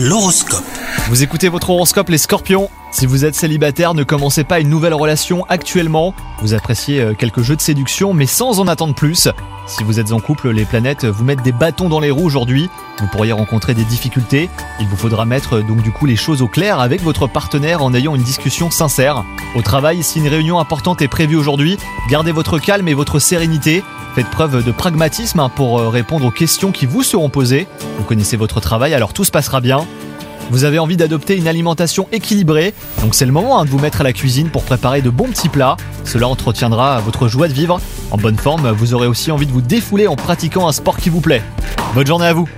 L'horoscope. Vous écoutez votre horoscope les scorpions Si vous êtes célibataire, ne commencez pas une nouvelle relation actuellement. Vous appréciez euh, quelques jeux de séduction mais sans en attendre plus. Si vous êtes en couple, les planètes vous mettent des bâtons dans les roues aujourd'hui. Vous pourriez rencontrer des difficultés. Il vous faudra mettre donc du coup les choses au clair avec votre partenaire en ayant une discussion sincère. Au travail, si une réunion importante est prévue aujourd'hui, gardez votre calme et votre sérénité. Faites preuve de pragmatisme hein, pour euh, répondre aux questions qui vous seront posées. Vous connaissez votre travail, alors tout se passera bien. Vous avez envie d'adopter une alimentation équilibrée, donc c'est le moment hein, de vous mettre à la cuisine pour préparer de bons petits plats. Cela entretiendra votre joie de vivre. En bonne forme, vous aurez aussi envie de vous défouler en pratiquant un sport qui vous plaît. Bonne journée à vous